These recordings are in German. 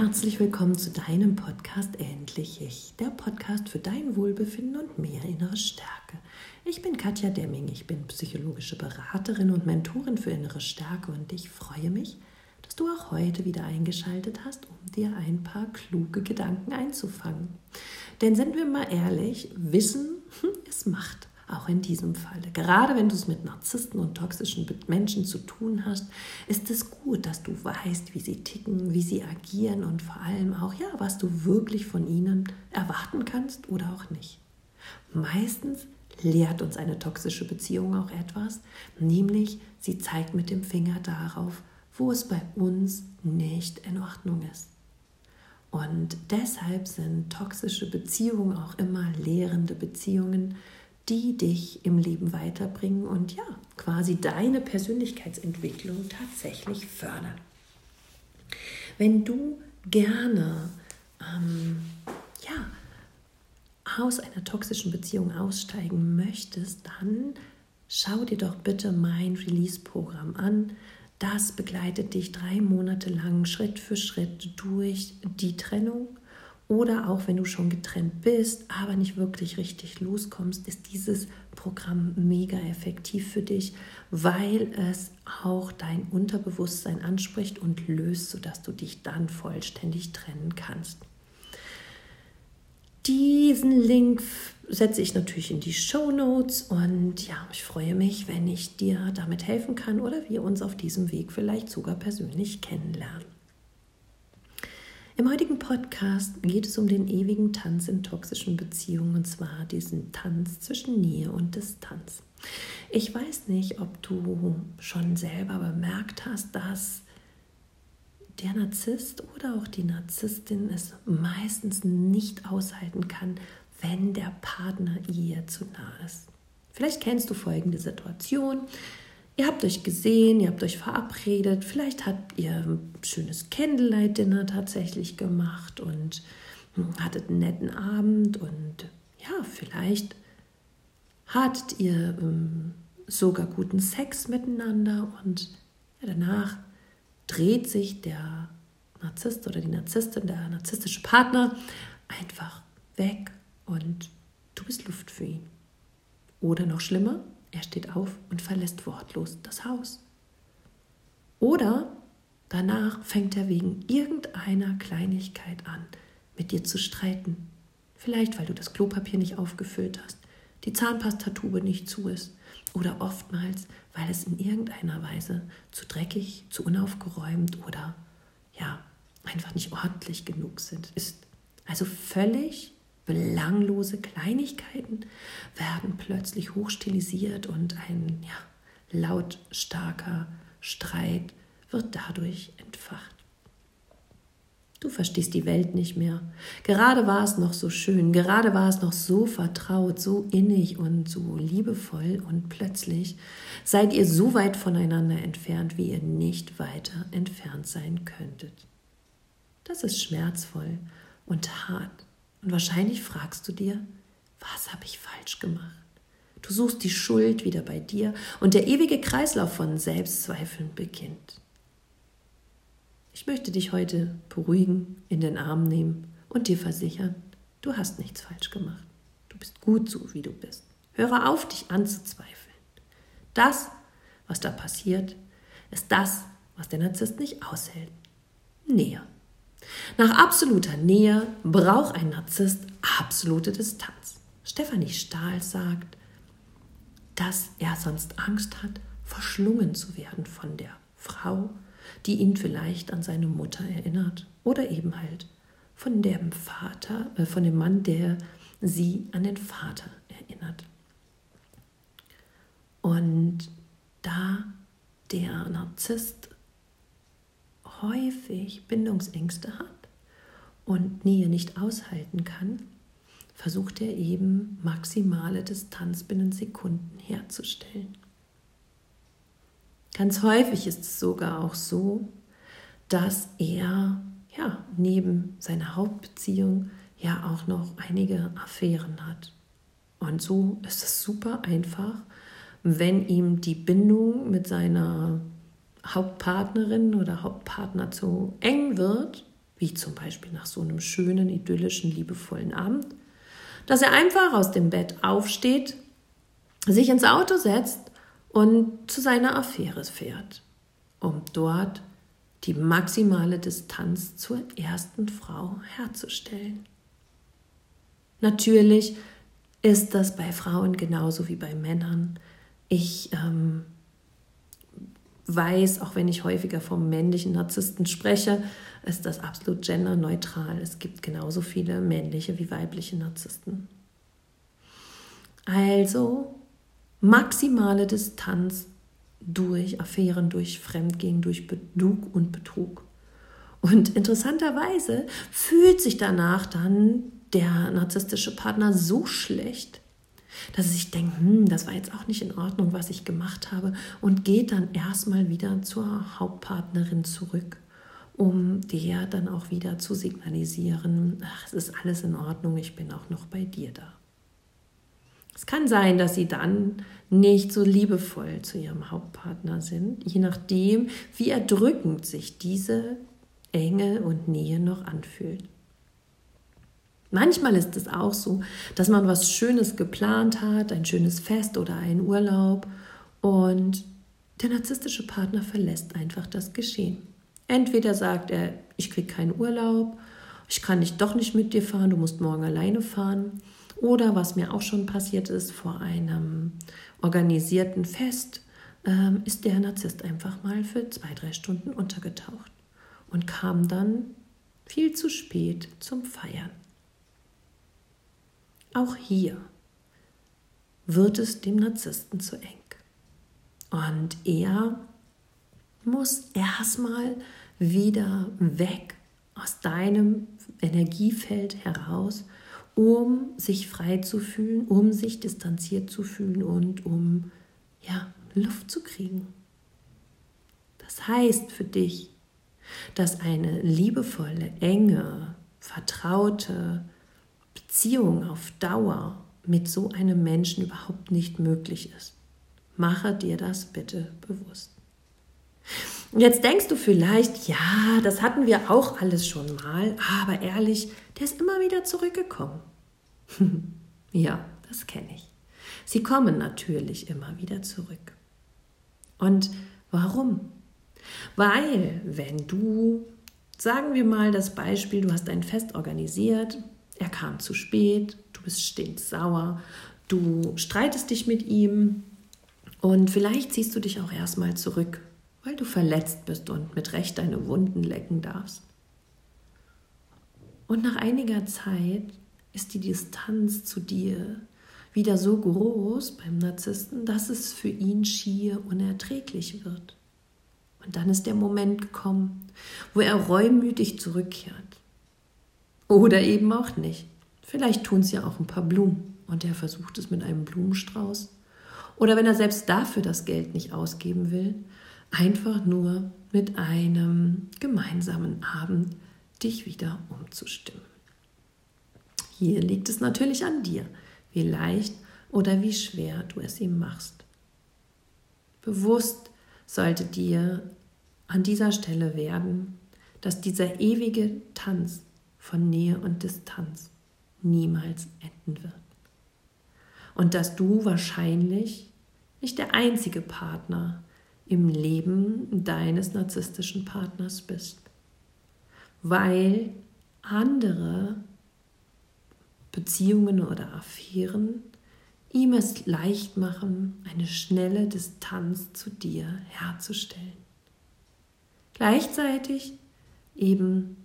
herzlich willkommen zu deinem Podcast Endlich Ich, der Podcast für dein Wohlbefinden und mehr innere Stärke. Ich bin Katja Demming, ich bin psychologische Beraterin und Mentorin für innere Stärke und ich freue mich, dass du auch heute wieder eingeschaltet hast, um dir ein paar kluge Gedanken einzufangen. Denn sind wir mal ehrlich, Wissen ist Macht auch in diesem Falle. Gerade wenn du es mit Narzissten und toxischen Menschen zu tun hast, ist es gut, dass du weißt, wie sie ticken, wie sie agieren und vor allem auch, ja, was du wirklich von ihnen erwarten kannst oder auch nicht. Meistens lehrt uns eine toxische Beziehung auch etwas, nämlich sie zeigt mit dem Finger darauf, wo es bei uns nicht in Ordnung ist. Und deshalb sind toxische Beziehungen auch immer lehrende Beziehungen, die dich im Leben weiterbringen und ja, quasi deine Persönlichkeitsentwicklung tatsächlich fördern. Wenn du gerne ähm, ja, aus einer toxischen Beziehung aussteigen möchtest, dann schau dir doch bitte mein Release-Programm an. Das begleitet dich drei Monate lang Schritt für Schritt durch die Trennung oder auch wenn du schon getrennt bist, aber nicht wirklich richtig loskommst, ist dieses Programm mega effektiv für dich, weil es auch dein Unterbewusstsein anspricht und löst, sodass du dich dann vollständig trennen kannst. Diesen Link setze ich natürlich in die Show Notes und ja, ich freue mich, wenn ich dir damit helfen kann oder wir uns auf diesem Weg vielleicht sogar persönlich kennenlernen. Im heutigen Podcast geht es um den ewigen Tanz in toxischen Beziehungen und zwar diesen Tanz zwischen Nähe und Distanz. Ich weiß nicht, ob du schon selber bemerkt hast, dass der Narzisst oder auch die Narzisstin es meistens nicht aushalten kann, wenn der Partner ihr zu nah ist. Vielleicht kennst du folgende Situation. Ihr habt euch gesehen, ihr habt euch verabredet, vielleicht habt ihr ein schönes Candlelight-Dinner tatsächlich gemacht und hattet einen netten Abend und ja, vielleicht hattet ihr ähm, sogar guten Sex miteinander und ja, danach dreht sich der Narzisst oder die Narzisstin, der narzisstische Partner einfach weg und du bist Luft für ihn. Oder noch schlimmer, er steht auf und verlässt wortlos das Haus. Oder danach fängt er wegen irgendeiner Kleinigkeit an, mit dir zu streiten. Vielleicht, weil du das Klopapier nicht aufgefüllt hast, die Zahnpastatube nicht zu ist oder oftmals, weil es in irgendeiner Weise zu dreckig, zu unaufgeräumt oder ja, einfach nicht ordentlich genug sind, ist. Also völlig belanglose Kleinigkeiten werden plötzlich hochstilisiert und ein ja, lautstarker Streit wird dadurch entfacht. Du verstehst die Welt nicht mehr. Gerade war es noch so schön, gerade war es noch so vertraut, so innig und so liebevoll und plötzlich seid ihr so weit voneinander entfernt, wie ihr nicht weiter entfernt sein könntet. Das ist schmerzvoll und hart. Und wahrscheinlich fragst du dir, was habe ich falsch gemacht? Du suchst die Schuld wieder bei dir und der ewige Kreislauf von Selbstzweifeln beginnt. Ich möchte dich heute beruhigen, in den Arm nehmen und dir versichern, du hast nichts falsch gemacht. Du bist gut so, wie du bist. Höre auf, dich anzuzweifeln. Das, was da passiert, ist das, was der Narzisst nicht aushält. Näher. Nach absoluter Nähe braucht ein Narzisst absolute Distanz. Stefanie Stahl sagt, dass er sonst Angst hat, verschlungen zu werden von der Frau, die ihn vielleicht an seine Mutter erinnert oder eben halt von dem Vater, äh, von dem Mann, der sie an den Vater erinnert. Und da der Narzisst häufig Bindungsängste hat und Nähe nicht aushalten kann, versucht er eben maximale Distanz binnen Sekunden herzustellen. Ganz häufig ist es sogar auch so, dass er ja neben seiner Hauptbeziehung ja auch noch einige Affären hat. Und so ist es super einfach, wenn ihm die Bindung mit seiner Hauptpartnerin oder Hauptpartner zu eng wird, wie zum Beispiel nach so einem schönen, idyllischen, liebevollen Abend, dass er einfach aus dem Bett aufsteht, sich ins Auto setzt und zu seiner Affäre fährt, um dort die maximale Distanz zur ersten Frau herzustellen. Natürlich ist das bei Frauen genauso wie bei Männern. Ich ähm, weiß, auch wenn ich häufiger vom männlichen Narzissten spreche, ist das absolut genderneutral. Es gibt genauso viele männliche wie weibliche Narzissten. Also maximale Distanz durch Affären, durch Fremdgehen, durch Betrug und Betrug. Und interessanterweise fühlt sich danach dann der narzisstische Partner so schlecht, dass sich denkt, hm, das war jetzt auch nicht in Ordnung, was ich gemacht habe, und geht dann erstmal wieder zur Hauptpartnerin zurück, um der dann auch wieder zu signalisieren, ach, es ist alles in Ordnung, ich bin auch noch bei dir da. Es kann sein, dass sie dann nicht so liebevoll zu ihrem Hauptpartner sind, je nachdem, wie erdrückend sich diese Enge und Nähe noch anfühlt. Manchmal ist es auch so, dass man was Schönes geplant hat, ein schönes Fest oder einen Urlaub und der narzisstische Partner verlässt einfach das Geschehen. Entweder sagt er, ich kriege keinen Urlaub, ich kann nicht doch nicht mit dir fahren, du musst morgen alleine fahren. Oder was mir auch schon passiert ist, vor einem organisierten Fest ähm, ist der Narzisst einfach mal für zwei, drei Stunden untergetaucht und kam dann viel zu spät zum Feiern. Auch hier wird es dem Narzissten zu eng. Und er muss erstmal wieder weg aus deinem Energiefeld heraus um sich frei zu fühlen, um sich distanziert zu fühlen und um ja, Luft zu kriegen. Das heißt für dich, dass eine liebevolle, enge, vertraute Beziehung auf Dauer mit so einem Menschen überhaupt nicht möglich ist. Mache dir das bitte bewusst. Jetzt denkst du vielleicht, ja, das hatten wir auch alles schon mal, aber ehrlich, der ist immer wieder zurückgekommen. ja, das kenne ich. Sie kommen natürlich immer wieder zurück. Und warum? Weil, wenn du, sagen wir mal das Beispiel, du hast ein Fest organisiert, er kam zu spät, du bist stinksauer, du streitest dich mit ihm und vielleicht ziehst du dich auch erstmal zurück weil du verletzt bist und mit Recht deine Wunden lecken darfst. Und nach einiger Zeit ist die Distanz zu dir wieder so groß beim Narzissten, dass es für ihn schier unerträglich wird. Und dann ist der Moment gekommen, wo er reumütig zurückkehrt. Oder eben auch nicht. Vielleicht tun es ja auch ein paar Blumen und er versucht es mit einem Blumenstrauß. Oder wenn er selbst dafür das Geld nicht ausgeben will, einfach nur mit einem gemeinsamen Abend dich wieder umzustimmen. Hier liegt es natürlich an dir, wie leicht oder wie schwer du es ihm machst. Bewusst sollte dir an dieser Stelle werden, dass dieser ewige Tanz von Nähe und Distanz niemals enden wird. Und dass du wahrscheinlich nicht der einzige Partner im Leben deines narzisstischen Partners bist, weil andere Beziehungen oder Affären ihm es leicht machen, eine schnelle Distanz zu dir herzustellen. Gleichzeitig eben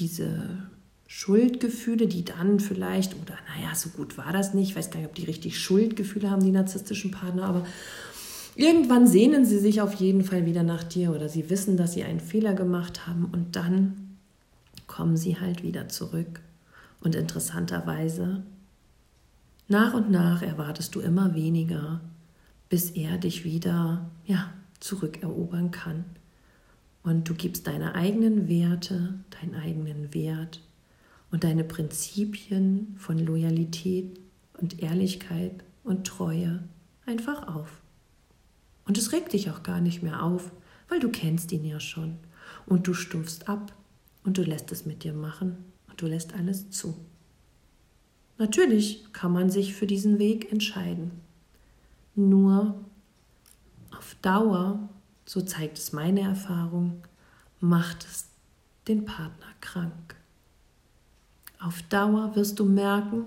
diese Schuldgefühle, die dann vielleicht, oder naja, so gut war das nicht, ich weiß gar nicht, ob die richtig Schuldgefühle haben, die narzisstischen Partner, aber Irgendwann sehnen sie sich auf jeden Fall wieder nach dir oder sie wissen, dass sie einen Fehler gemacht haben und dann kommen sie halt wieder zurück. Und interessanterweise, nach und nach erwartest du immer weniger, bis er dich wieder, ja, zurückerobern kann. Und du gibst deine eigenen Werte, deinen eigenen Wert und deine Prinzipien von Loyalität und Ehrlichkeit und Treue einfach auf. Und es regt dich auch gar nicht mehr auf, weil du kennst ihn ja schon. und du stumpfst ab und du lässt es mit dir machen und du lässt alles zu. Natürlich kann man sich für diesen Weg entscheiden. Nur auf Dauer, so zeigt es meine Erfahrung, macht es den Partner krank. Auf Dauer wirst du merken,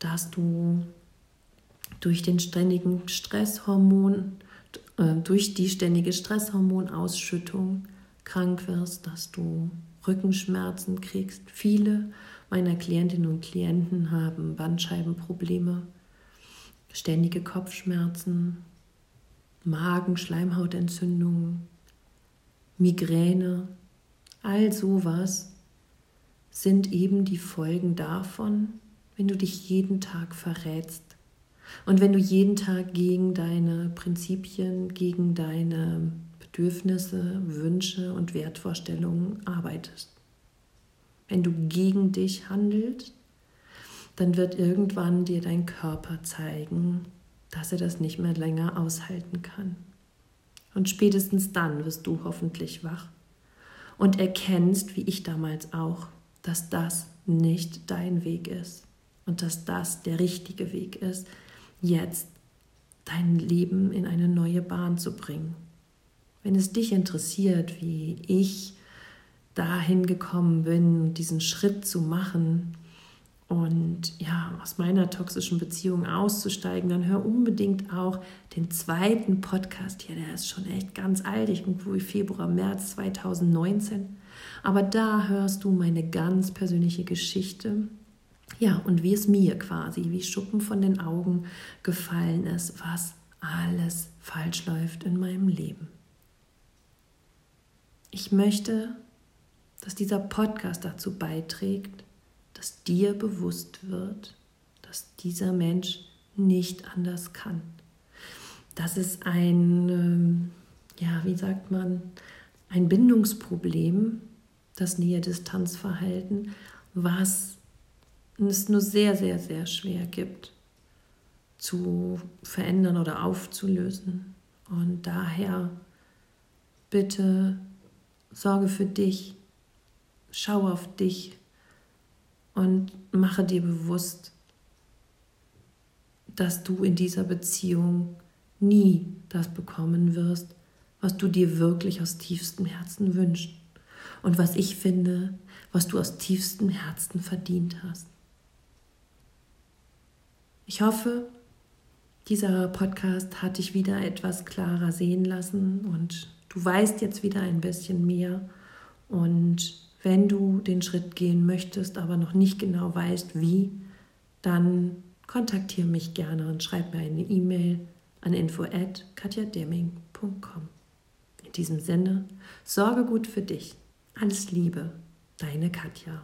dass du durch den ständigen Stresshormon, äh, durch die ständige Stresshormonausschüttung krank wirst, dass du Rückenschmerzen kriegst. Viele meiner Klientinnen und Klienten haben Bandscheibenprobleme, ständige Kopfschmerzen, Magen, Schleimhautentzündungen, Migräne, all sowas sind eben die Folgen davon, wenn du dich jeden Tag verrätst und wenn du jeden Tag gegen deine Prinzipien, gegen deine Bedürfnisse, Wünsche und Wertvorstellungen arbeitest. Wenn du gegen dich handelst, dann wird irgendwann dir dein Körper zeigen, dass er das nicht mehr länger aushalten kann. Und spätestens dann wirst du hoffentlich wach und erkennst, wie ich damals auch, dass das nicht dein Weg ist und dass das der richtige Weg ist, jetzt dein Leben in eine neue Bahn zu bringen. Wenn es dich interessiert, wie ich dahin gekommen bin, diesen Schritt zu machen und ja, aus meiner toxischen Beziehung auszusteigen, dann hör unbedingt auch den zweiten Podcast hier, der ist schon echt ganz alt, irgendwo wie Februar, März 2019. Aber da hörst du meine ganz persönliche Geschichte. Ja, und wie es mir quasi wie Schuppen von den Augen gefallen ist, was alles falsch läuft in meinem Leben. Ich möchte, dass dieser Podcast dazu beiträgt, dass dir bewusst wird, dass dieser Mensch nicht anders kann. Das ist ein, ähm, ja, wie sagt man, ein Bindungsproblem, das Nähe-Distanz-Verhalten, was es nur sehr, sehr, sehr schwer gibt zu verändern oder aufzulösen. Und daher bitte sorge für dich, schau auf dich und mache dir bewusst, dass du in dieser Beziehung nie das bekommen wirst, was du dir wirklich aus tiefstem Herzen wünschst und was ich finde, was du aus tiefstem Herzen verdient hast. Ich hoffe, dieser Podcast hat dich wieder etwas klarer sehen lassen und du weißt jetzt wieder ein bisschen mehr. Und wenn du den Schritt gehen möchtest, aber noch nicht genau weißt, wie, dann kontaktiere mich gerne und schreib mir eine E-Mail an info@katjademming.com. In diesem Sinne, sorge gut für dich. Alles Liebe, deine Katja.